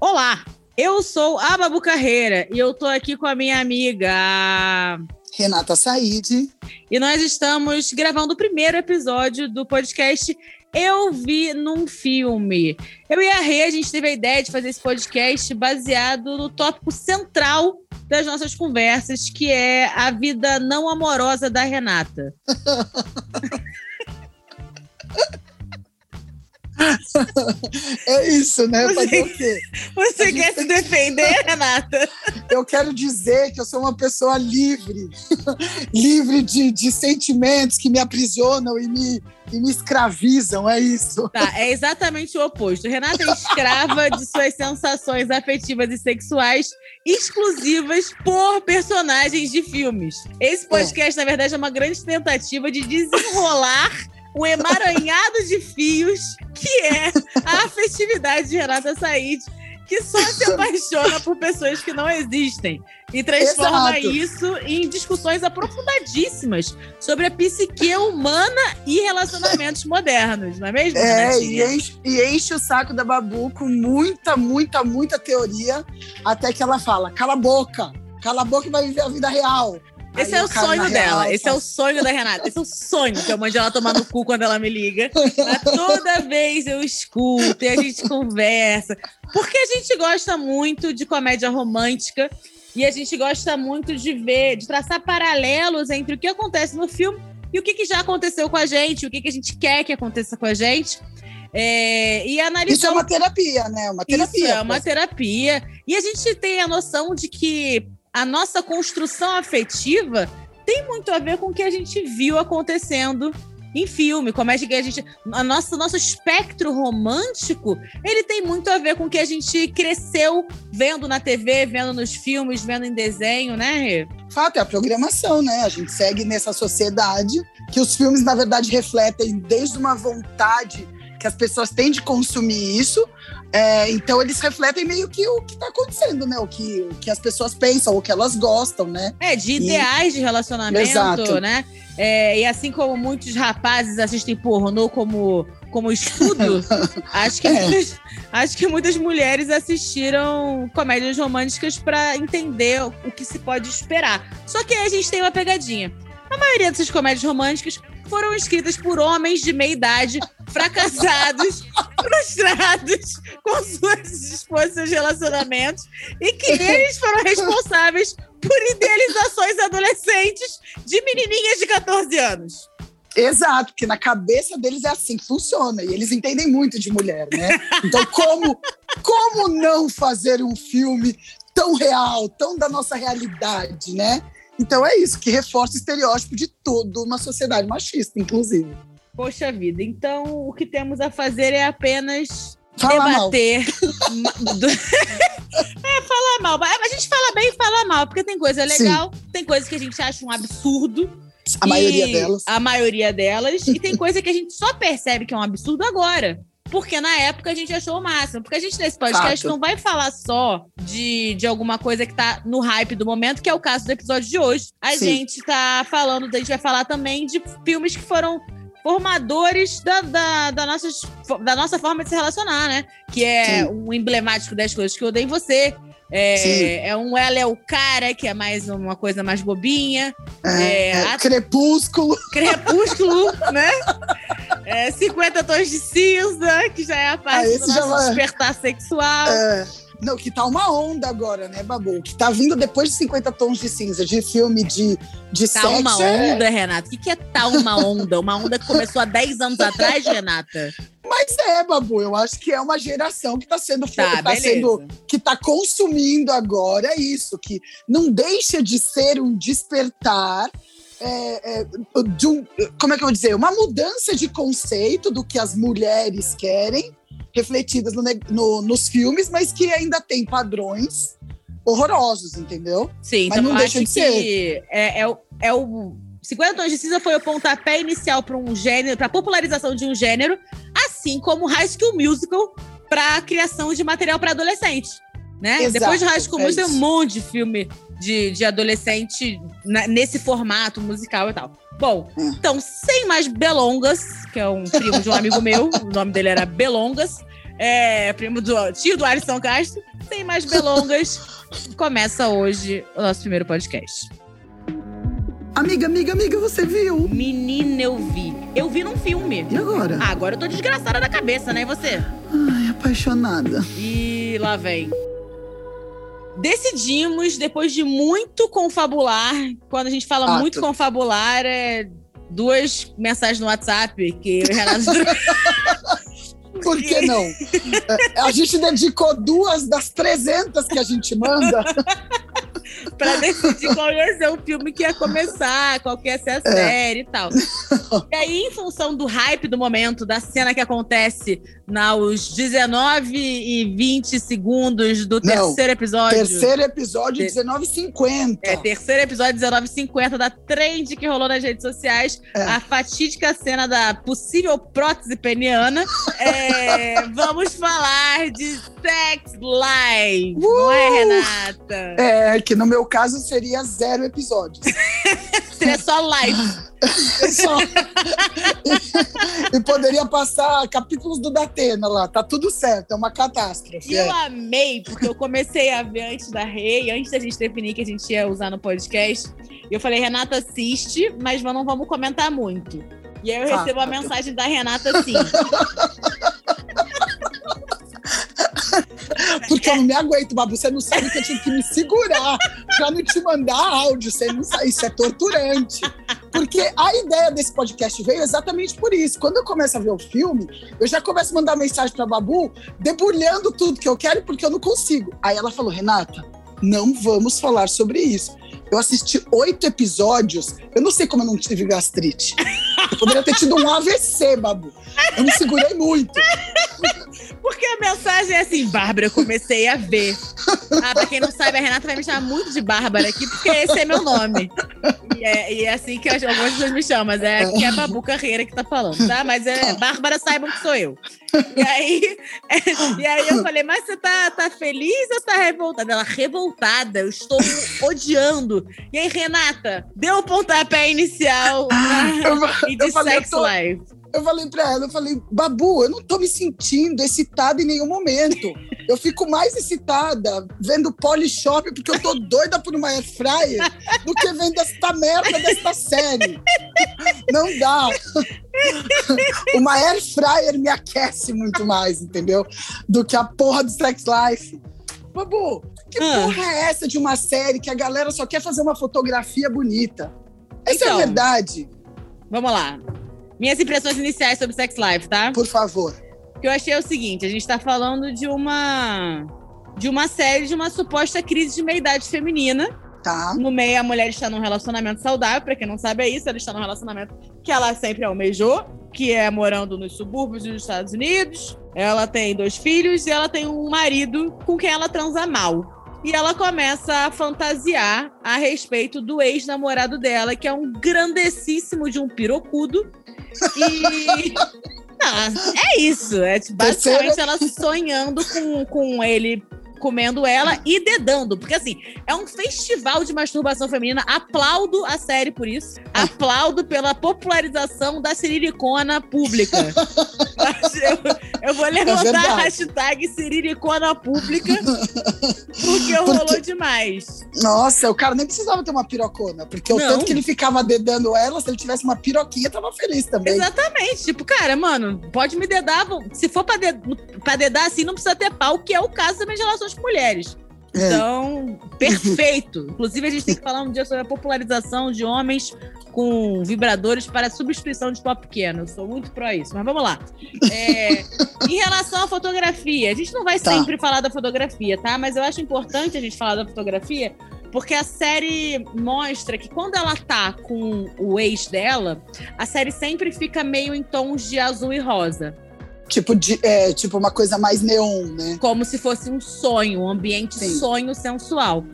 Olá, eu sou a Babu Carreira e eu tô aqui com a minha amiga Renata Said. E nós estamos gravando o primeiro episódio do podcast Eu Vi num Filme. Eu e a Rê, a gente teve a ideia de fazer esse podcast baseado no tópico central das nossas conversas, que é a vida não amorosa da Renata. é isso, né? Você, Fazer o quê? Você quer se defender, Renata? Eu quero dizer que eu sou uma pessoa livre, livre de, de sentimentos que me aprisionam e me, e me escravizam, é isso. Tá, é exatamente o oposto. Renata é escrava de suas sensações afetivas e sexuais exclusivas por personagens de filmes. Esse podcast, é. na verdade, é uma grande tentativa de desenrolar o emaranhado de fios que é a afetividade de Renata Said, que só se apaixona por pessoas que não existem e transforma Exato. isso em discussões aprofundadíssimas sobre a psique humana e relacionamentos modernos, não é mesmo? É, e enche, e enche, o saco da Babu com muita, muita, muita teoria, até que ela fala: cala a boca, cala a boca e vai viver a vida real. Esse é o sonho dela. Real, esse é o sonho da Renata. Esse é o sonho que eu mando ela tomar no cu quando ela me liga. Mas toda vez eu escuto e a gente conversa. Porque a gente gosta muito de comédia romântica e a gente gosta muito de ver, de traçar paralelos entre o que acontece no filme e o que, que já aconteceu com a gente, o que, que a gente quer que aconteça com a gente. É, e analisar. Isso é uma terapia, né? Uma terapia. Isso é uma terapia. E a gente tem a noção de que a nossa construção afetiva tem muito a ver com o que a gente viu acontecendo em filme, como é que a gente. A nossa, nosso espectro romântico, ele tem muito a ver com o que a gente cresceu vendo na TV, vendo nos filmes, vendo em desenho, né? Fato, é a programação, né? A gente segue nessa sociedade que os filmes, na verdade, refletem desde uma vontade que as pessoas têm de consumir isso. É, então eles refletem meio que o que está acontecendo, né? O que, o que as pessoas pensam, o que elas gostam, né? É, de ideais e... de relacionamento, Exato. né? É, e assim como muitos rapazes assistem pornô como, como estudo, acho, que é. muitas, acho que muitas mulheres assistiram comédias românticas para entender o que se pode esperar. Só que aí a gente tem uma pegadinha. A maioria dessas comédias românticas foram escritas por homens de meia idade, fracassados, frustrados com suas esposas, seus relacionamentos, e que eles foram responsáveis por idealizações adolescentes de menininhas de 14 anos. Exato, porque na cabeça deles é assim que funciona, e eles entendem muito de mulher, né? Então, como, como não fazer um filme tão real, tão da nossa realidade, né? Então é isso, que reforça o estereótipo de toda uma sociedade machista, inclusive. Poxa vida, então o que temos a fazer é apenas Fala debater. é, falar mal. A gente fala bem e fala mal, porque tem coisa legal, Sim. tem coisa que a gente acha um absurdo. A maioria delas. A maioria delas. e tem coisa que a gente só percebe que é um absurdo agora. Porque na época a gente achou o máximo. Porque a gente, nesse podcast, Fato. não vai falar só de, de alguma coisa que tá no hype do momento, que é o caso do episódio de hoje. A Sim. gente tá falando, a gente vai falar também de filmes que foram formadores da, da, da, nossas, da nossa forma de se relacionar, né? Que é Sim. um emblemático das coisas que eu odeio em você. É, é, um Ela é o Cara, que é mais uma coisa mais bobinha. É, é, a... Crepúsculo. Crepúsculo, né? É, 50 tons de cinza, que já é a parte ah, do nosso vai... despertar sexual. É. Não, que tá uma onda agora, né, Babu? Que tá vindo depois de 50 tons de cinza, de filme de, de tá sexo. Uma é... onda, Renata? O que, que é tá uma onda? Uma onda que começou há 10 anos atrás, Renata? Mas é, Babu, eu acho que é uma geração que está sendo, tá, tá sendo que está consumindo agora isso, que não deixa de ser um despertar é, é, de um, como é que eu vou dizer, uma mudança de conceito do que as mulheres querem refletidas no, no, nos filmes, mas que ainda tem padrões horrorosos, entendeu? Sim, mas então não deixa de ser. É, é, é o 50 Tons de Cinza foi o pontapé inicial para um gênero, para popularização de um gênero, assim como High School Musical para a criação de material para adolescente. Né? Exato, Depois de High School é Musical, tem um monte de filme de, de adolescente nesse formato musical e tal. Bom, hum. então, sem mais belongas, que é um primo de um amigo meu, o nome dele era Belongas, é, primo do tio do Alisson Castro. Sem mais belongas, começa hoje o nosso primeiro podcast. Amiga, amiga, amiga, você viu? Menina, eu vi. Eu vi num filme. E agora? Ah, agora eu tô desgraçada da cabeça, né? E você? Ai, apaixonada. E lá vem. Decidimos, depois de muito confabular, quando a gente fala Ato. muito confabular, é duas mensagens no WhatsApp que o Renato. Por que não? É, a gente dedicou duas das 300 que a gente manda. para decidir qual ia ser o filme que ia começar, qual que ia ser a é. série e tal. E aí, em função do hype do momento, da cena que acontece nos 19 e 20 segundos do Não, terceiro episódio. Terceiro episódio, 19,50. É, terceiro episódio, 19,50 da trend que rolou nas redes sociais. É. A fatídica cena da possível prótese peniana. É, vamos falar de Sex Life, uh! não é, Renata? É, que no meu caso seria zero episódios. seria só live. só... e, e, poderia passar capítulos do Datena lá, tá tudo certo, é uma catástrofe. E é. eu amei, porque eu comecei a ver antes da Rei, antes da gente definir que a gente ia usar no podcast. E eu falei, Renata, assiste, mas não vamos comentar muito. E aí eu ah, recebo a mensagem da Renata assim. Porque eu não me aguento, Babu. Você não sabe que eu tinha que me segurar pra não te mandar áudio. Você não sabe. Isso é torturante. Porque a ideia desse podcast veio exatamente por isso. Quando eu começo a ver o filme, eu já começo a mandar mensagem pra Babu, debulhando tudo que eu quero, porque eu não consigo. Aí ela falou, Renata, não vamos falar sobre isso. Eu assisti oito episódios. Eu não sei como eu não tive gastrite. Eu poderia ter tido um AVC, Babu. Eu me segurei muito. Porque a mensagem é assim, Bárbara, eu comecei a ver. Ah, pra quem não sabe, a Renata vai me chamar muito de Bárbara aqui, porque esse é meu nome. E é, e é assim que algumas pessoas me chamam, mas é que é a Babu Carreira que tá falando, tá? Mas é Bárbara, saibam que sou eu. E aí, é, e aí eu falei, mas você tá, tá feliz ou tá revoltada? Ela, revoltada, eu estou odiando. E aí, Renata, deu o pontapé inicial na, e de falei, Sex tô... Life. Eu falei pra ela, eu falei, Babu, eu não tô me sentindo excitada em nenhum momento. Eu fico mais excitada vendo Polishop, porque eu tô doida por uma air fryer, do que vendo esta merda desta série. Não dá. Uma air fryer me aquece muito mais, entendeu? Do que a porra do Sex Life. Babu, que ah. porra é essa de uma série que a galera só quer fazer uma fotografia bonita? Essa então, é a então, verdade. Vamos lá. Minhas impressões iniciais sobre Sex Life, tá? Por favor. O que eu achei é o seguinte: a gente tá falando de uma. de uma série de uma suposta crise de meia-idade feminina. Tá. No meio, a mulher está num relacionamento saudável. Pra quem não sabe, é isso. Ela está num relacionamento que ela sempre almejou, que é morando nos subúrbios dos Estados Unidos. Ela tem dois filhos e ela tem um marido com quem ela transa mal. E ela começa a fantasiar a respeito do ex-namorado dela, que é um grandessíssimo de um pirocudo, e. Ah, é isso. É tipo, basicamente ela sonhando com, com ele comendo ela e dedando. Porque, assim, é um festival de masturbação feminina. Aplaudo a série por isso. Aplaudo pela popularização da siriricona pública. eu, eu, vou levantar é a hashtag siriricona pública porque rolou porque... demais. Nossa, o cara nem precisava ter uma pirocona. Porque o tanto que ele ficava dedando ela, se ele tivesse uma piroquinha, tava feliz também. Exatamente. Tipo, cara, mano, pode me dedar. Se for pra, pra dedar assim, não precisa ter pau, que é o caso das minhas relações as mulheres. É. Então, perfeito. Inclusive, a gente tem que falar um dia sobre a popularização de homens com vibradores para substituição de pau pequeno. Eu sou muito pró isso, mas vamos lá. É, em relação à fotografia, a gente não vai tá. sempre falar da fotografia, tá? Mas eu acho importante a gente falar da fotografia, porque a série mostra que quando ela tá com o ex dela, a série sempre fica meio em tons de azul e rosa. Tipo, de, é, tipo uma coisa mais neon, né? Como se fosse um sonho, um ambiente Sim. sonho sensual.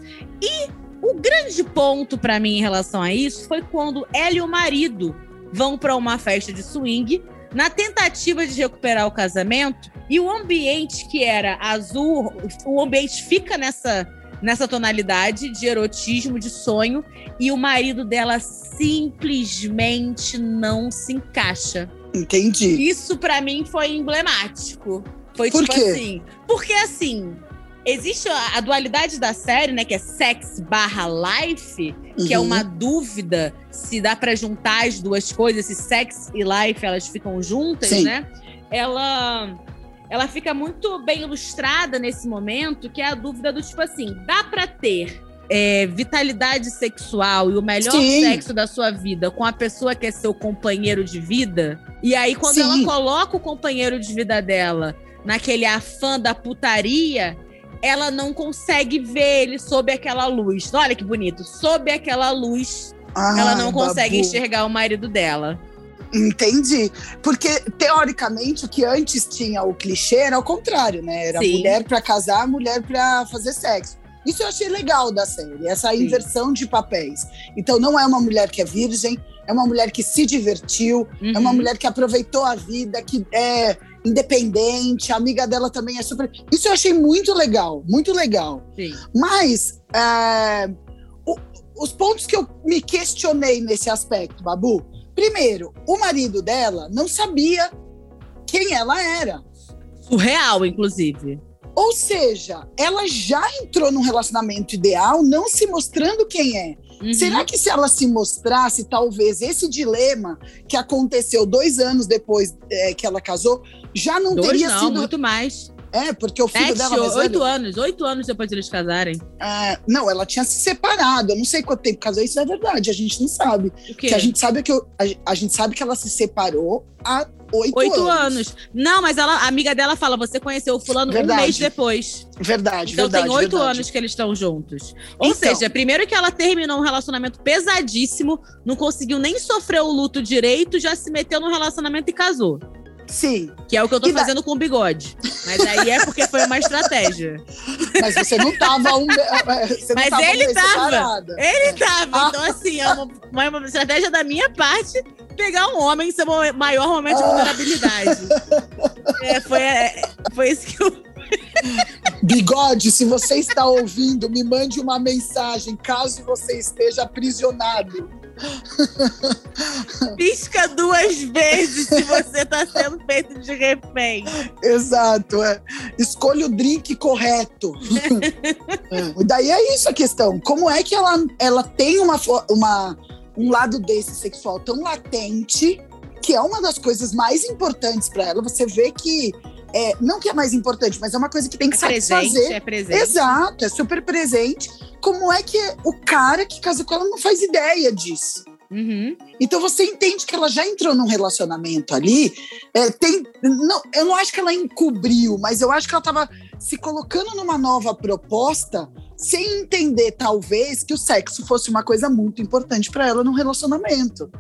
E o grande ponto para mim em relação a isso foi quando ela e o marido vão para uma festa de swing na tentativa de recuperar o casamento e o ambiente que era azul, o ambiente fica nessa nessa tonalidade de erotismo, de sonho, e o marido dela simplesmente não se encaixa. Entendi. Isso para mim foi emblemático. Foi Por tipo quê? assim. Porque assim, existe a, a, dualidade da série, né? Que é sex barra life, uhum. que é uma uhum. dúvida se dá para juntar as duas coisas, se sex e life elas ficam juntas, Sim. né? Ela ela fica muito bem ilustrada nesse momento, que é a dúvida do tipo assim, dá para ter é, vitalidade sexual e o melhor Sim. sexo da sua vida com a pessoa que é seu companheiro de vida. E aí, quando Sim. ela coloca o companheiro de vida dela naquele afã da putaria, ela não consegue ver ele sob aquela luz. Olha que bonito. Sob aquela luz, ah, ela não consegue babu. enxergar o marido dela. Entendi. Porque, teoricamente, o que antes tinha o clichê era o contrário, né? Era Sim. mulher para casar, mulher para fazer sexo. Isso eu achei legal da série, essa Sim. inversão de papéis. Então, não é uma mulher que é virgem, é uma mulher que se divertiu, uhum. é uma uhum. mulher que aproveitou a vida, que é independente, a amiga dela também é super. Isso eu achei muito legal, muito legal. Sim. Mas é, o, os pontos que eu me questionei nesse aspecto, Babu. Primeiro, o marido dela não sabia quem ela era. Surreal, inclusive. Ou seja, ela já entrou num relacionamento ideal, não se mostrando quem é. Uhum. Será que se ela se mostrasse, talvez esse dilema que aconteceu dois anos depois é, que ela casou, já não dois teria não, sido. muito mais. É, porque o filho Sete, dela. Mais oito velho... anos, oito anos depois de eles casarem. É, não, ela tinha se separado. Eu não sei quanto tempo casou, isso é verdade, a gente não sabe. O quê? Que a gente sabe que eu, a, a gente sabe que ela se separou há oito, oito anos. anos. Não, mas ela, a amiga dela fala: você conheceu o fulano verdade. um mês depois. Verdade, então verdade. tem oito anos que eles estão juntos. Ou então, seja, primeiro que ela terminou um relacionamento pesadíssimo, não conseguiu nem sofrer o luto direito, já se meteu no relacionamento e casou. Sim. Que é o que eu tô fazendo com o bigode. Mas aí é porque foi uma estratégia. Mas você não tava um. Você Mas tava ele tava. Separada. Ele tava. Ah. Então, assim, é uma, uma, estratégia da minha parte pegar um homem em seu maior momento de ah. vulnerabilidade. É, foi, é, foi isso que eu. Bigode, se você está ouvindo, me mande uma mensagem caso você esteja aprisionado. Pisca duas vezes se você está sendo feito de refém. Exato, é. Escolha o drink correto. é. Daí é isso a questão. Como é que ela, ela tem uma, uma, um lado desse sexual tão latente, que é uma das coisas mais importantes para ela? Você vê que é, não que é mais importante, mas é uma coisa que tem que é satisfazer. Presente, é presente. Exato, é super presente. Como é que o cara que casa com ela não faz ideia disso? Uhum. Então você entende que ela já entrou num relacionamento ali. É, tem, não, eu não acho que ela encobriu, mas eu acho que ela estava se colocando numa nova proposta sem entender, talvez, que o sexo fosse uma coisa muito importante para ela num relacionamento.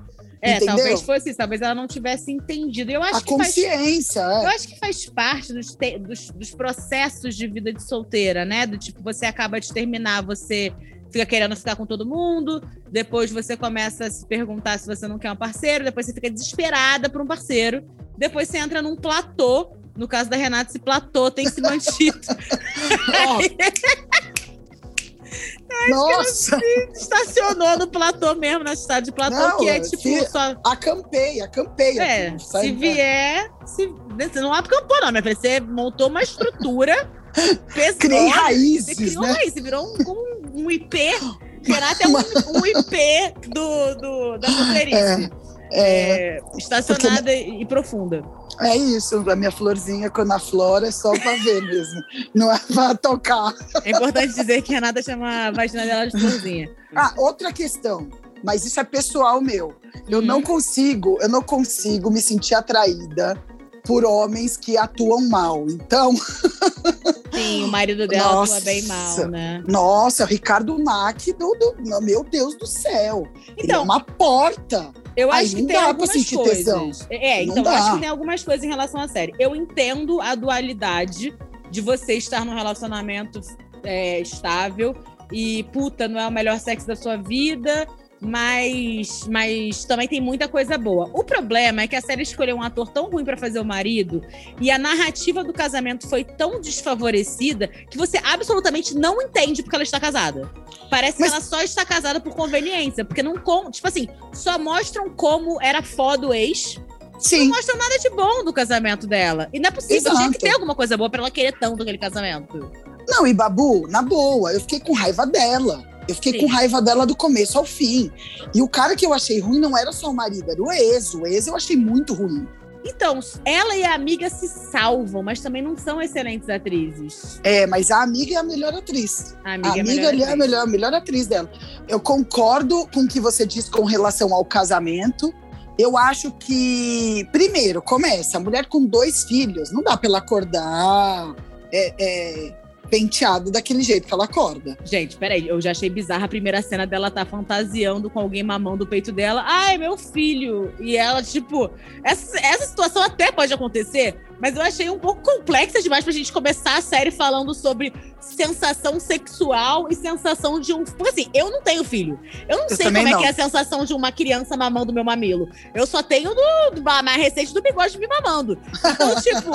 É, Entendeu? talvez fosse isso, talvez ela não tivesse entendido. Eu acho a que consciência. Faz, é. Eu acho que faz parte dos, te, dos, dos, processos de vida de solteira, né? Do tipo, você acaba de terminar, você fica querendo ficar com todo mundo, depois você começa a se perguntar se você não quer um parceiro, depois você fica desesperada por um parceiro, depois você entra num platô. No caso da Renata, esse platô tem se mantido. Nossa! estacionou no platô mesmo, na cidade de platô, não, que é tipo se, só. Acampei, acampei. É, aqui, se vier. Se, você não acampou, não, mas você montou uma estrutura. pesada. Criei raízes. Você criou né? você virou um, um, um IP. Renato é um, um IP do, do, da solteirice. É. É, é, estacionada porque... e profunda. É isso, a minha florzinha quando a flora é só para ver mesmo, não é para tocar. É importante dizer que a Renata chama a vagina dela de florzinha. Ah, outra questão, mas isso é pessoal meu. Eu hum. não consigo, eu não consigo me sentir atraída por homens que atuam mal. Então. Sim, o marido dela nossa, atua bem mal, né? Nossa, o Ricardo Mack, do, do, meu Deus do céu. Então, Ele é uma porta. Eu acho Aí que tem algumas coisas. Tesão. É, então eu acho que tem algumas coisas em relação à série. Eu entendo a dualidade de você estar num relacionamento é, estável e, puta, não é o melhor sexo da sua vida mas, mas também tem muita coisa boa. O problema é que a série escolheu um ator tão ruim para fazer o marido e a narrativa do casamento foi tão desfavorecida que você absolutamente não entende porque ela está casada. Parece mas... que ela só está casada por conveniência, porque não tipo assim, só mostram como era foda o ex Sim. não mostram nada de bom do casamento dela. E não é possível, Exato. tinha que ter alguma coisa boa pra ela querer tanto aquele casamento. Não, e Babu, na boa, eu fiquei com raiva dela. Eu fiquei Sim. com raiva dela do começo ao fim. E o cara que eu achei ruim não era só o marido, era o ex. O ex eu achei muito ruim. Então, ela e a amiga se salvam, mas também não são excelentes atrizes. É, mas a amiga é a melhor atriz. A amiga, a amiga é, a melhor, é a melhor, a melhor atriz dela. Eu concordo com o que você disse com relação ao casamento. Eu acho que, primeiro, começa, a mulher com dois filhos, não dá pra ela acordar. É, é, penteado daquele jeito que ela acorda. Gente, peraí, eu já achei bizarra a primeira cena dela tá fantasiando com alguém mamando o peito dela. Ai, meu filho! E ela, tipo, essa, essa situação até pode acontecer, mas eu achei um pouco complexa demais pra gente começar a série falando sobre sensação sexual e sensação de um. Porque assim, eu não tenho filho. Eu não eu sei como não. é que é a sensação de uma criança mamando meu mamilo. Eu só tenho do, do mais recente do bigode me mamando. Então, tipo,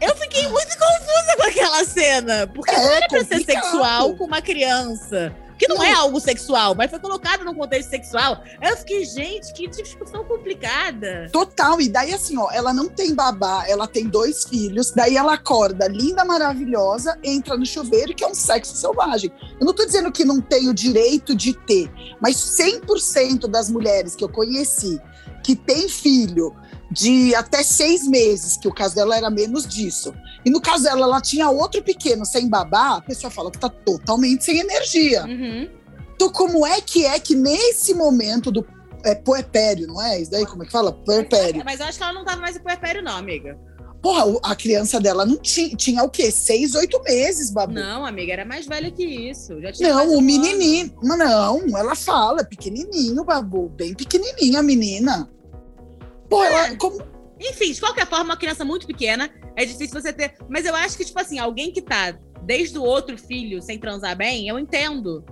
eu fiquei muito confusa com aquela cena. Porque é, não era pra complicado. ser sexual com uma criança que não, é algo sexual, mas foi colocado num contexto sexual. Eu fiquei, gente, que discussão complicada. Total, e daí assim, ó, ela não tem babá, ela tem dois filhos, daí ela acorda linda, maravilhosa, entra no chuveiro, que é um sexo selvagem. Eu não tô dizendo que não tem o direito de ter, mas 100% das mulheres que eu conheci que tem filho de até seis meses, que o caso dela era menos disso. E no caso dela, ela tinha outro pequeno sem babá, a pessoa fala que tá totalmente sem energia. Uhum. Então, como é que é que nesse momento do é, puerpério, não é? Isso daí, como é que fala? Puerpério. Mas eu acho que ela não tava mais em puerpério, não, amiga. Porra, a criança dela não tinha, tinha o quê? Seis, oito meses, babu. Não, amiga, era mais velha que isso. não, o menininho. Mas não, ela fala, pequenininho, babu. Bem pequenininha a menina. Pô, ela. Como... Enfim, de qualquer forma, uma criança muito pequena, é difícil você ter. Mas eu acho que, tipo assim, alguém que tá desde o outro filho sem transar bem, eu entendo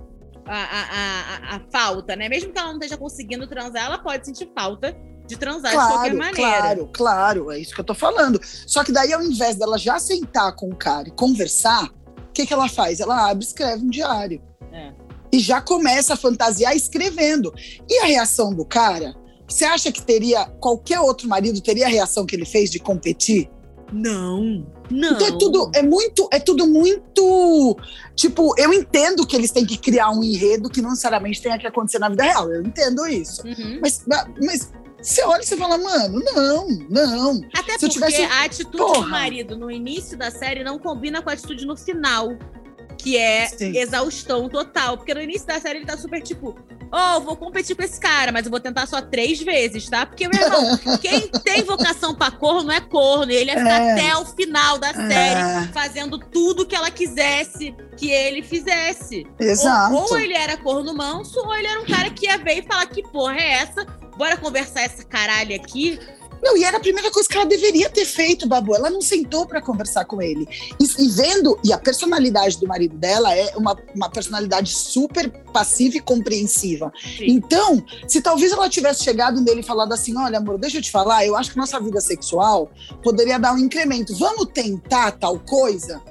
a, a, a, a, falta, né? Mesmo que ela não esteja conseguindo transar, ela pode sentir falta de transar claro, de qualquer maneira. Claro, claro, é isso que eu tô falando. Só que daí, ao invés dela já sentar com o cara e conversar, o que, que ela faz? Ela abre e escreve um diário. É. E já começa a fantasiar escrevendo. E a reação do cara você acha que teria qualquer outro marido teria a reação que ele fez de competir? Não, não. Então é tudo, é muito, é tudo muito. Tipo, eu entendo que eles têm que criar um enredo que não necessariamente tenha que acontecer na vida real. Eu entendo isso. Uhum. Mas, mas você olha e você fala, mano, não, não. Até Se porque tivesse... a atitude Porra. do marido no início da série não combina com a atitude no final que é Sim. exaustão total. Porque no início da série ele tá super tipo, oh, vou competir com esse cara, mas eu vou tentar só três vezes, tá? Porque, meu irmão, quem tem vocação pra corno é corno. Ele ia ficar é. até o final da série é. fazendo tudo que ela quisesse que ele fizesse. Exato. Ou, ou ele era corno manso, ou ele era um cara que ia ver e falar que porra é essa? Bora conversar essa caralho aqui. Não, e era a primeira coisa que ela deveria ter feito, Babu. Ela não sentou para conversar com ele. E, e, vendo, e a personalidade do marido dela é uma, uma personalidade super passiva e compreensiva. Sim. Então, se talvez ela tivesse chegado nele e falado assim: olha, amor, deixa eu te falar, eu acho que nossa vida sexual poderia dar um incremento. Vamos tentar tal coisa?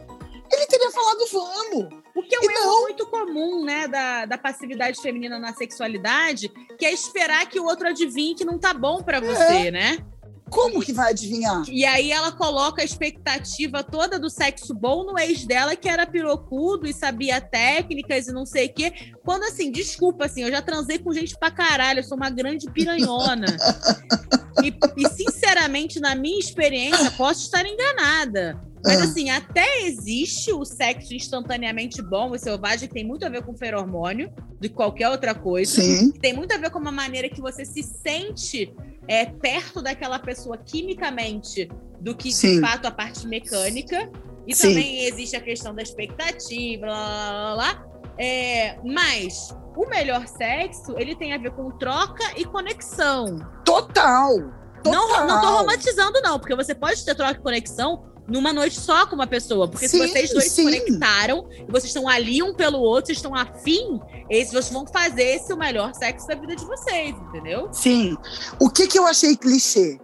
Ele teria falado, vamos. O que é um erro muito comum, né, da, da passividade feminina na sexualidade, que é esperar que o outro adivinhe que não tá bom para você, é. né? Como que vai adivinhar? E aí ela coloca a expectativa toda do sexo bom no ex dela, que era pirocudo e sabia técnicas e não sei o quê. Quando assim, desculpa, assim, eu já transei com gente pra caralho, eu sou uma grande piranhona. e, e, sinceramente, na minha experiência, posso estar enganada. Mas assim, até existe o sexo instantaneamente bom e selvagem, que tem muito a ver com feromônio, que qualquer outra coisa. Sim. Tem muito a ver com uma maneira que você se sente é, perto daquela pessoa quimicamente do que Sim. de fato a parte mecânica. E Sim. também existe a questão da expectativa, blá, blá, blá, blá. É, mas o melhor sexo, ele tem a ver com troca e conexão. Total! Total. Não, não tô romantizando, não, porque você pode ter troca e conexão numa noite só com uma pessoa. Porque sim, se vocês dois sim. se conectaram e vocês estão ali um pelo outro, vocês estão afim, esses vocês vão fazer esse o melhor sexo da vida de vocês, entendeu? Sim. O que, que eu achei clichê?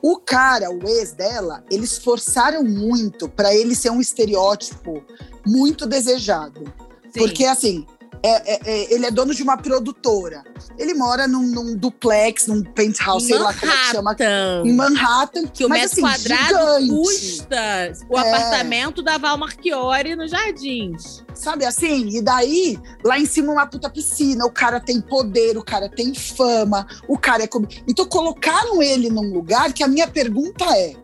O cara, o ex dela, eles forçaram muito para ele ser um estereótipo muito desejado. Sim. Porque, assim, é, é, é, ele é dono de uma produtora. Ele mora num, num duplex, num penthouse, sei lá como é que chama. Em Manhattan. Que o mas, metro assim, quadrado gigante. custa o é. apartamento da Val Marchiori nos Jardins. Sabe assim? E daí, lá em cima, uma puta piscina. O cara tem poder, o cara tem fama, o cara é. Então, colocaram ele num lugar que a minha pergunta é: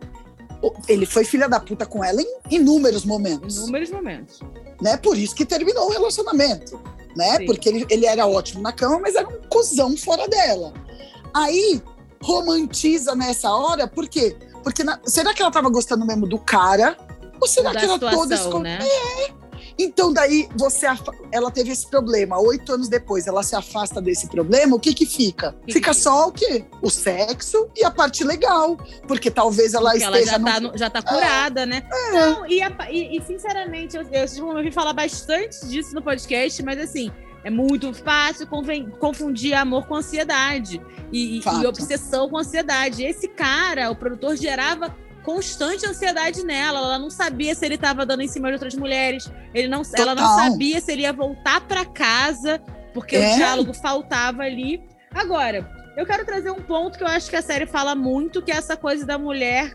ele foi filha da puta com ela em inúmeros momentos. Inúmeros momentos. Né? Por isso que terminou o relacionamento né? Sim. Porque ele, ele era ótimo na cama, mas era um cuzão fora dela. Aí romantiza nessa hora, por quê? Porque na, será que ela tava gostando mesmo do cara? Ou será da que ela toda escond... né? É, então, daí, você ela teve esse problema. Oito anos depois, ela se afasta desse problema. O que que fica? Fica só o quê? O sexo e a parte legal. Porque talvez ela porque esteja. Ela já, no... tá, já tá curada, é. né? É. Não, e, e, e, sinceramente, eu, eu, eu ouvi falar bastante disso no podcast, mas assim. É muito fácil confundir amor com ansiedade e, e, obsessão com ansiedade. Esse cara, o produtor, gerava constante ansiedade nela. Ela não sabia se ele estava dando em cima de outras mulheres. Ele não, ela não sabia se ele ia voltar para casa, porque é? o diálogo faltava ali. Agora, eu quero trazer um ponto que eu acho que a série fala muito, que é essa coisa da mulher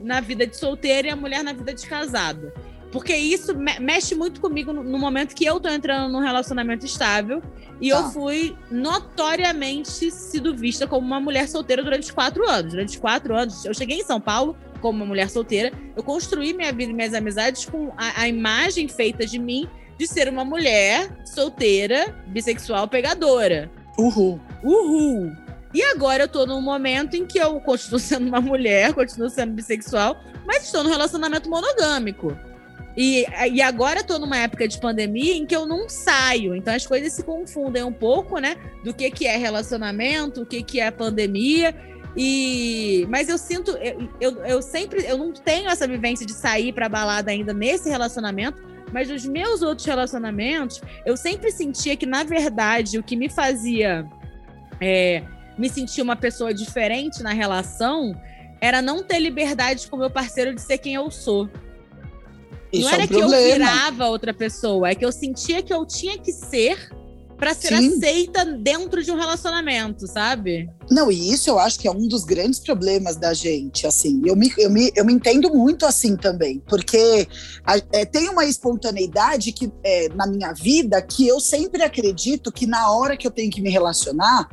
na vida de solteira e a mulher na vida de casada. Porque isso mexe muito comigo no momento que eu tô entrando num relacionamento estável e tá. eu fui notoriamente sido vista como uma mulher solteira durante quatro anos. Durante quatro anos, eu cheguei em São Paulo, como uma mulher solteira, eu construí minha vida e minhas amizades com a, a imagem feita de mim de ser uma mulher solteira, bissexual, pegadora. Uhul. Uhul. E agora eu tô num momento em que eu continuo sendo uma mulher, continuo sendo bissexual, mas estou num relacionamento monogâmico. E, e agora eu tô numa época de pandemia em que eu não saio. Então as coisas se confundem um pouco, né? Do que, que é relacionamento, o que, que é pandemia. E, mas eu sinto, eu, eu, eu sempre, eu não tenho essa vivência de sair para balada ainda nesse relacionamento, mas nos meus outros relacionamentos, eu sempre sentia que, na verdade, o que me fazia é, me sentir uma pessoa diferente na relação era não ter liberdade com meu parceiro de ser quem eu sou. Isso não era é um que problema. eu virava outra pessoa, é que eu sentia que eu tinha que ser para ser Sim. aceita dentro de um relacionamento, sabe? Não, e isso eu acho que é um dos grandes problemas da gente, assim. Eu me, eu me, eu me entendo muito assim também, porque a, é, tem uma espontaneidade que, é, na minha vida que eu sempre acredito que na hora que eu tenho que me relacionar,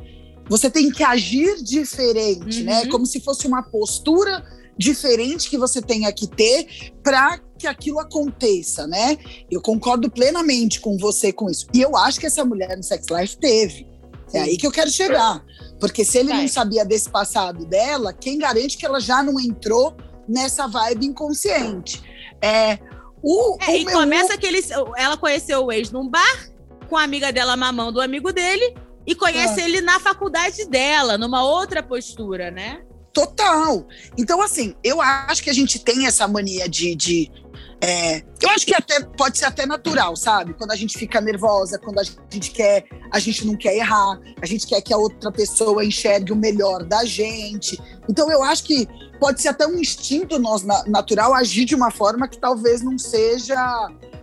você tem que agir diferente, né? uhum. né? Como se fosse uma postura diferente que você tenha que ter para que aquilo aconteça, né? Eu concordo plenamente com você com isso. E eu acho que essa mulher no Sex Life teve. É aí que eu quero chegar. Porque se ele não sabia desse passado dela, quem garante que ela já não entrou nessa vibe inconsciente? É, o, é, o e meu... começa que ele, ela conheceu o ex num bar, com a amiga dela mamando o amigo dele, e conhece é. ele na faculdade dela, numa outra postura, né? Total. Então, assim, eu acho que a gente tem essa mania de, de é, eu acho que até pode ser até natural, sabe? Quando a gente fica nervosa, quando a gente quer, a gente não quer errar, a gente quer que a outra pessoa enxergue o melhor da gente. Então eu acho que pode ser até um instinto nosso natural agir de uma forma que talvez não seja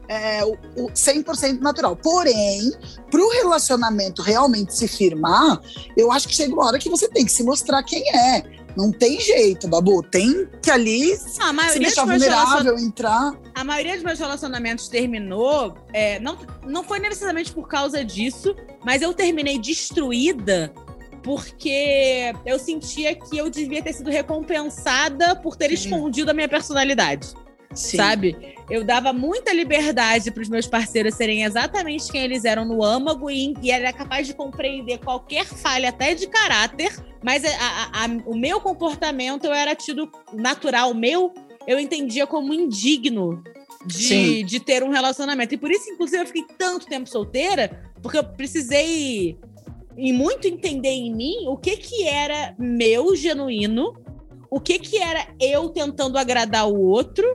é, o, o 100% natural. Porém, para o relacionamento realmente se firmar, eu acho que chega uma hora que você tem que se mostrar quem é. Não tem jeito, Babu. Tem que ali se deixar vulnerável, entrar. A maioria dos meus relacionamentos terminou. É, não, não foi necessariamente por causa disso, mas eu terminei destruída porque eu sentia que eu devia ter sido recompensada por ter Sim. escondido a minha personalidade. Sim. Sabe? Eu dava muita liberdade para os meus parceiros serem exatamente quem eles eram no âmago e, e era capaz de compreender qualquer falha, até de caráter, mas a, a, a, o meu comportamento eu era tido natural, meu, eu entendia como indigno de, de ter um relacionamento. E por isso, inclusive, eu fiquei tanto tempo solteira, porque eu precisei e muito entender em mim o que que era meu genuíno, o que que era eu tentando agradar o outro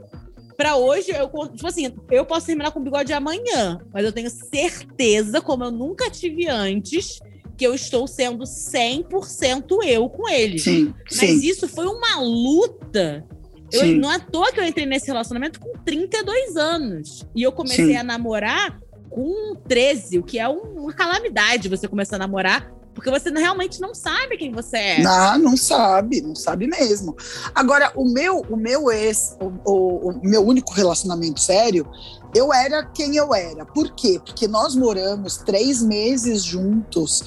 Pra hoje, eu, tipo assim, eu posso terminar com bigode amanhã, mas eu tenho certeza, como eu nunca tive antes, que eu estou sendo 100% eu com ele. Sim, mas sim. isso foi uma luta. Eu, não é à toa que eu entrei nesse relacionamento com 32 anos. E eu comecei sim. a namorar com 13, o que é uma calamidade você começar a namorar porque você realmente não sabe quem você é. Não, não sabe, não sabe mesmo. Agora, o meu, o meu ex, o, o, o meu único relacionamento sério, eu era quem eu era. Por quê? Porque nós moramos três meses juntos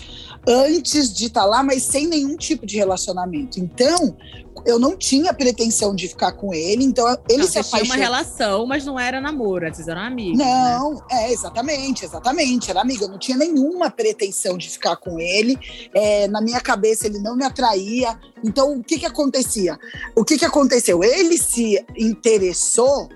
antes de estar tá lá, mas sem nenhum tipo de relacionamento. Então, eu não tinha pretensão de ficar com ele, então ele não, se apaixonou. tinha uma relação, mas não era namoro, vocês eram amigos. Né? Não, né? é, exatamente, exatamente, era amiga. Eu não tinha nenhuma pretensão de ficar com ele. É, na minha cabeça, ele não me atraía. Então, o que que acontecia? O que que aconteceu? Ele se interessou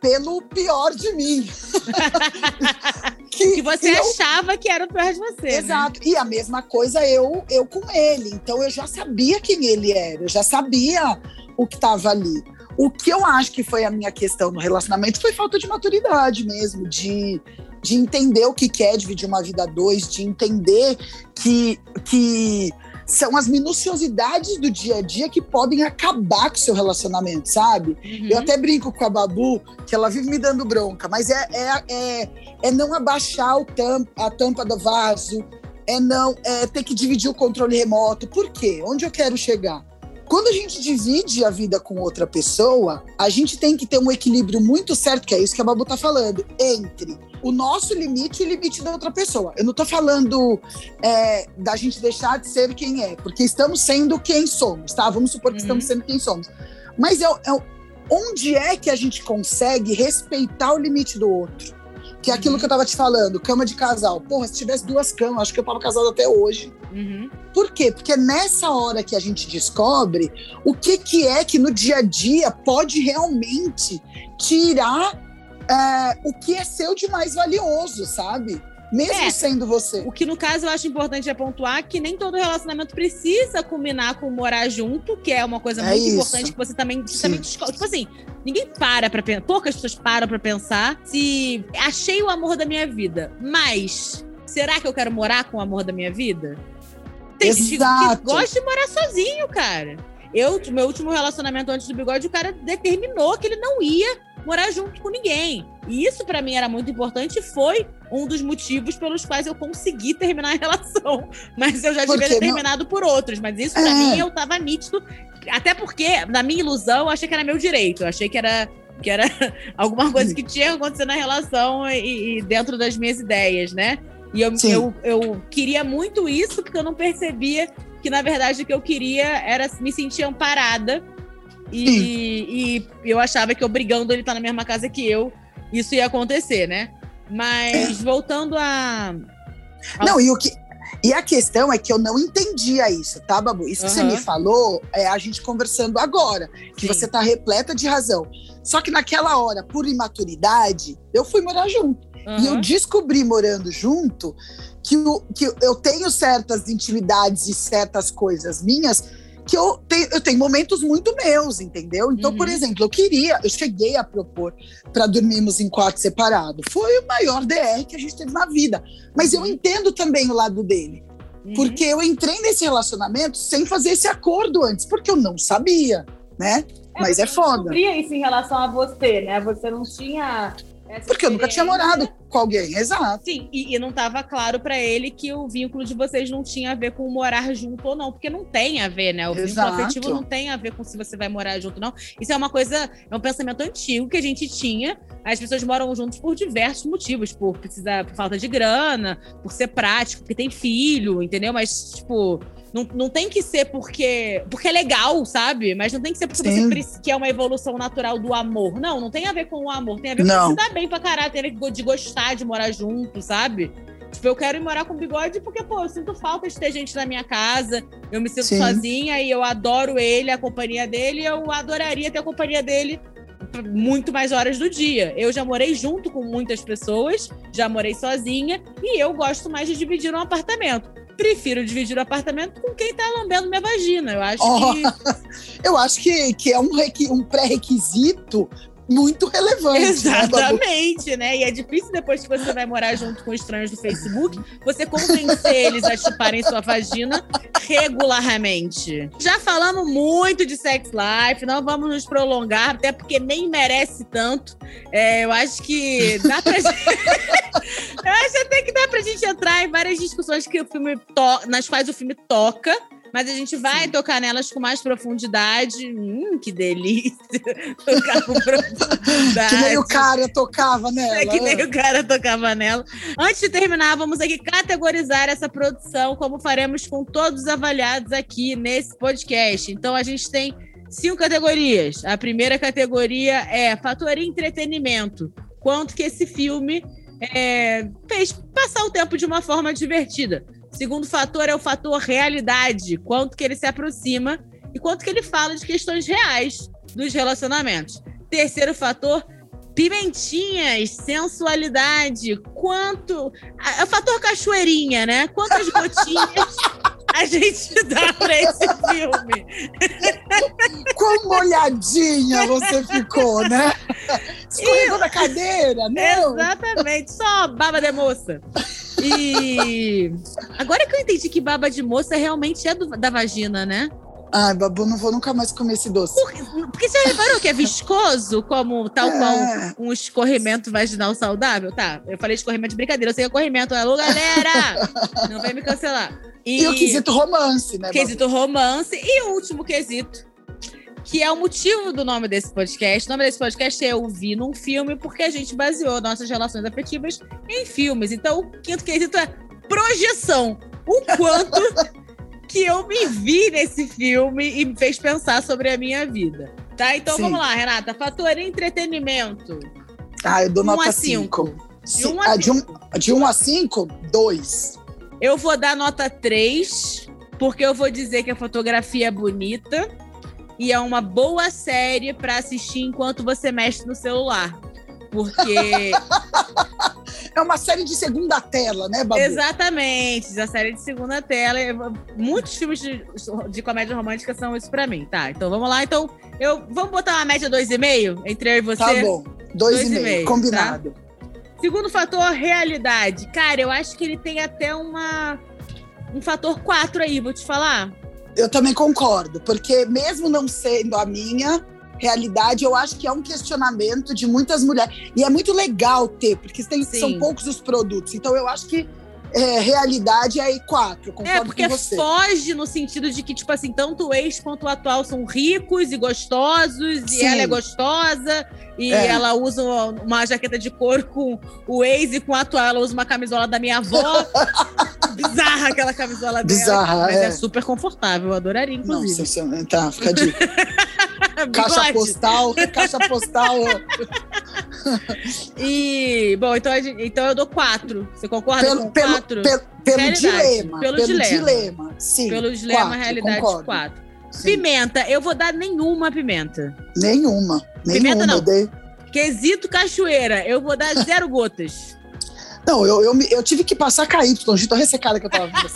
pelo pior de mim. que, que, você eu... achava que era o pior de você. Né? Exato. Né? E a mesma coisa eu, eu com ele. Então eu já sabia quem ele era, eu já sabia o que estava ali. O que eu acho que foi a minha questão no relacionamento foi falta de maturidade mesmo, de, de entender o que quer dividir uma vida a dois, de entender que, que são as minuciosidades do dia a dia que podem acabar com o seu relacionamento, sabe? Uhum. Eu até brinco com a Babu, que ela vive me dando bronca, mas é, é, é, é não abaixar o tampa, a tampa do vaso, é não é ter que dividir o controle remoto. Por quê? Onde eu quero chegar? Quando a gente divide a vida com outra pessoa, a gente tem que ter um equilíbrio muito certo, que é isso que a Babu tá falando, entre o nosso limite e o limite da outra pessoa. Eu não tô falando é, da gente deixar de ser quem é, porque estamos sendo quem somos, tá? Vamos supor que uhum. estamos sendo quem somos. Mas é, é, onde é que a gente consegue respeitar o limite do outro? Que é aquilo uhum. que eu tava te falando, cama de casal. Porra, se tivesse duas camas, acho que eu tava casado até hoje. Uhum. Por quê? Porque é nessa hora que a gente descobre o que, que é que no dia a dia pode realmente tirar é, o que é seu de mais valioso, sabe? mesmo é, sendo você. O que, no caso, eu acho importante é pontuar que nem todo relacionamento precisa culminar com morar junto, que é uma coisa é muito isso. importante que você também, também descobre. Tipo assim, ninguém para pra pensar, poucas pessoas param pra pensar se achei o amor da minha vida, mas será que eu quero morar com o amor da minha vida? Tem gente que gosta de morar sozinho, cara. Eu, meu último relacionamento antes do bigode, o cara determinou que ele não ia morar junto com ninguém. E isso para mim era muito importante e foi um dos motivos pelos quais eu consegui terminar a relação. Mas eu já devia ter terminado por outros. Mas isso para é. mim eu tava nítido. Até porque, na minha ilusão, eu achei que era meu direito. Eu achei que era que era alguma coisa que tinha acontecido na relação e, e dentro das minhas ideias, né? E eu, eu, eu, queria muito isso, porque eu não percebia que, na verdade, o que eu queria era me sentir amparada. E, e eu achava que obrigando ele estar na mesma casa que eu, isso ia acontecer, né? Mas é. voltando a. Não, e o que. E a questão é que eu não entendia isso, tá, Babu? Isso uhum. que você me falou é a gente conversando agora, que Sim. você tá repleta de razão. Só que naquela hora, por imaturidade, eu fui morar junto. Uhum. E eu descobri morando junto que, o, que eu tenho certas intimidades e certas coisas minhas que eu tenho, eu tenho momentos muito meus, entendeu? Então, uhum. por exemplo, eu queria, eu cheguei a propor para dormirmos em quarto separado. Foi o maior DR que a gente teve na vida. Mas eu uhum. entendo também o lado dele. Uhum. Porque eu entrei nesse relacionamento sem fazer esse acordo antes, porque eu não sabia, né? É, Mas é foda. Eu isso em relação a você, né? Você não tinha porque eu nunca tinha morado com alguém, exato. Sim, e, e não estava claro para ele que o vínculo de vocês não tinha a ver com morar junto ou não, porque não tem a ver, né? O exato. vínculo afetivo não tem a ver com se você vai morar junto ou não. Isso é uma coisa, é um pensamento antigo que a gente tinha. As pessoas moram juntos por diversos motivos, por precisar, por falta de grana, por ser prático, porque tem filho, entendeu? Mas, tipo, não, não tem que ser porque, porque é legal, sabe? Mas não tem que ser porque Sim. você que é uma evolução natural do amor. Não, não tem a ver com o amor. Tem a ver com você dar bem pra caralho, tem a ver de gostar de morar junto, sabe? Tipo, eu quero ir morar com bigode porque, pô, eu sinto falta de ter gente na minha casa. Eu me sinto Sim. sozinha e eu adoro ele, a companhia dele. Eu adoraria ter a companhia dele muito mais horas do dia. Eu já morei junto com muitas pessoas, já morei sozinha e eu gosto mais de dividir um apartamento prefiro dividir o apartamento com quem tá lambendo minha vagina. Eu acho oh, que. eu acho que, que é um, um pré-requisito muito relevante. Né, Exatamente, né? E é difícil depois que você vai morar junto com estranhos do Facebook, você convencer eles a chuparem sua vagina regularmente. Já falamos muito de sex life, não vamos nos prolongar, até porque nem merece tanto. É, eu acho que dá pra, Eu acho até que dá pra gente entrar em várias discussões que o filme to nas quais o filme toca. Mas a gente vai Sim. tocar nelas com mais profundidade. Hum, que delícia! Tocar com profundidade. que nem o cara tocava nela. É que nem o cara tocava nela. Antes de terminar, vamos aqui categorizar essa produção, como faremos com todos os avaliados aqui nesse podcast. Então, a gente tem cinco categorias. A primeira categoria é fator entretenimento. Quanto que esse filme é, fez passar o tempo de uma forma divertida. Segundo fator é o fator realidade, quanto que ele se aproxima e quanto que ele fala de questões reais dos relacionamentos. Terceiro fator, pimentinhas, sensualidade, quanto. É o fator cachoeirinha, né? Quantas gotinhas a gente dá pra esse filme? Quão molhadinha você ficou, né? Escorregou da cadeira, não? Exatamente, só baba de moça. E agora que eu entendi que baba de moça realmente é do, da vagina, né? Ai, babu, não vou nunca mais comer esse doce. Por, porque você reparou que é viscoso, como tal é. qual um escorrimento vaginal saudável? Tá, eu falei escorrimento de brincadeira, eu sei que é corrimento. Alô, galera! não vem me cancelar. E, e o quesito romance, né? Quesito babu? romance. E o último quesito, que é o motivo do nome desse podcast. O nome desse podcast é Eu Vi num Filme, porque a gente baseou nossas relações afetivas em filmes. Então, o quinto quesito é projeção. O quanto que eu me vi nesse filme e me fez pensar sobre a minha vida. Tá? Então Sim. vamos lá, Renata. Fator entretenimento. Ah, eu dou nota 5. De 1 a 5. Ah, de 1 a 5, 2. Eu vou dar nota 3, porque eu vou dizer que a fotografia é bonita e é uma boa série para assistir enquanto você mexe no celular. Porque é uma série de segunda tela, né, Babu? Exatamente, a série de segunda tela. Muitos filmes de, de comédia romântica são isso pra mim, tá? Então vamos lá. Então, eu vamos botar uma média 2,5 entre eu e você? Tá bom. 2,5, combinado. Tá? Segundo fator, realidade. Cara, eu acho que ele tem até uma um fator 4 aí, vou te falar. Eu também concordo, porque mesmo não sendo a minha, realidade, eu acho que é um questionamento de muitas mulheres. E é muito legal ter, porque tem, são poucos os produtos. Então eu acho que é, realidade é I4, É, porque foge no sentido de que, tipo assim, tanto o ex quanto o atual são ricos e gostosos, Sim. e ela é gostosa, e é. ela usa uma jaqueta de couro com o ex e com o atual ela usa uma camisola da minha avó. Bizarra aquela camisola Bizarra, dela. Mas é. é super confortável, eu adoraria, inclusive. Não, tá, fica a dica. caixa postal, caixa postal. e, bom, então, então eu dou quatro. Você concorda pelo, com quatro? Pelo, pelo dilema. Pelo, pelo dilema. dilema. Sim. Pelo dilema, quatro, realidade, concordo. quatro. Sim. Pimenta, eu vou dar nenhuma pimenta. Nenhuma. Pimenta nenhuma, não. Dei... Quesito cachoeira, eu vou dar zero gotas. Não, eu, eu, eu, tive que passar KY, de tão ressecada que eu tava vendo.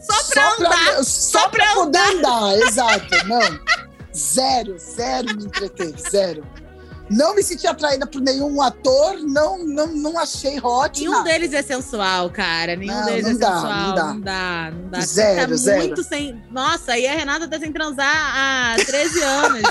só pra só andar. Pra, só, só pra, pra poder andar, exato. Não. Zero, zero me entreteve, zero. Não me senti atraída por nenhum ator, não, não, não achei hot. Nenhum nada. deles é sensual, cara. Nenhum não, deles não é dá, sensual. Não dá. Não dá, não dá. Zero, tá zero. muito sem. Nossa, aí a Renata tá sem transar há 13 anos.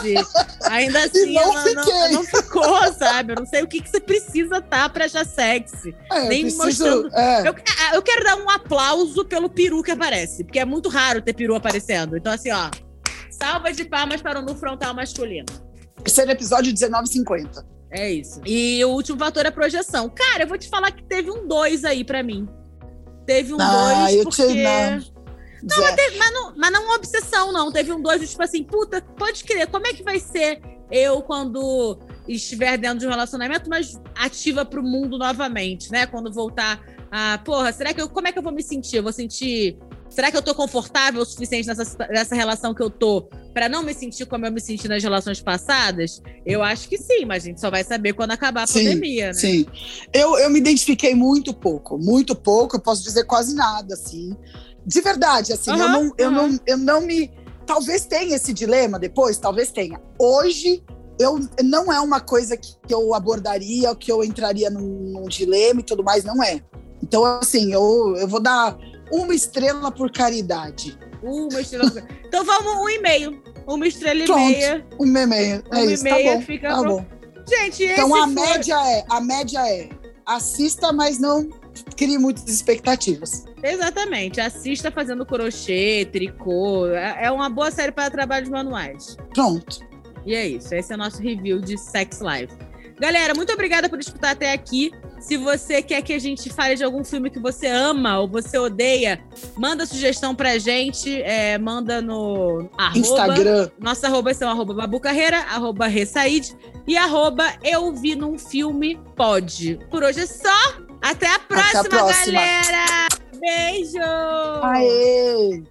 Ainda assim, e não, ela não, não, ficou, sabe? Eu não sei o que, que você precisa tá pra achar sexy. É, Nem preciso, mostrando. É. Eu, eu quero dar um aplauso pelo peru que aparece, porque é muito raro ter peru aparecendo. Então, assim, ó. Salva de palmas para o nu frontal masculino. Terceiro episódio 1950. É isso. E o último fator é projeção. Cara, eu vou te falar que teve um dois aí para mim. Teve um ah, dois eu porque... Te, não. Não, mas, teve, mas, não, mas não uma obsessão, não. Teve um dois, tipo assim, puta, pode crer, como é que vai ser eu quando estiver dentro de um relacionamento, mas ativa pro mundo novamente, né? Quando voltar a, porra, será que eu, como é que eu vou me sentir? Eu vou sentir Será que eu tô confortável o suficiente nessa, nessa relação que eu tô para não me sentir como eu me senti nas relações passadas? Eu acho que sim, mas a gente só vai saber quando acabar a sim, pandemia, né? Sim. Eu, eu me identifiquei muito pouco, muito pouco, eu posso dizer quase nada, assim. De verdade, assim, uhum, eu, não, eu, não, eu não me. Talvez tenha esse dilema depois, talvez tenha. Hoje, eu não é uma coisa que eu abordaria, que eu entraria num, num dilema e tudo mais, não é. Então, assim, eu, eu vou dar uma estrela por caridade. Uma estrela por Então vamos um e-mail. Uma estrela e meia. Uma e meia. É uma isso, e meia tá bom. Fica tá bom. Gente, então a foi... média é, a média é assista, mas não crie muitas expectativas. Exatamente. Assista fazendo crochê, tricô. É, é uma boa série para trabalhos manuais. Pronto. E é isso. Esse é o nosso review de Sex Life. Galera, muito obrigada por escutar até aqui. Se você quer que a gente fale de algum filme que você ama ou você odeia, manda sugestão pra gente. É, manda no arroba, Instagram. Nossa arroba são arroba babucarreira, arroba ressaid e arroba eu vi num filme pode. Por hoje é só. Até a próxima, Até a próxima. galera! Beijo! Aê!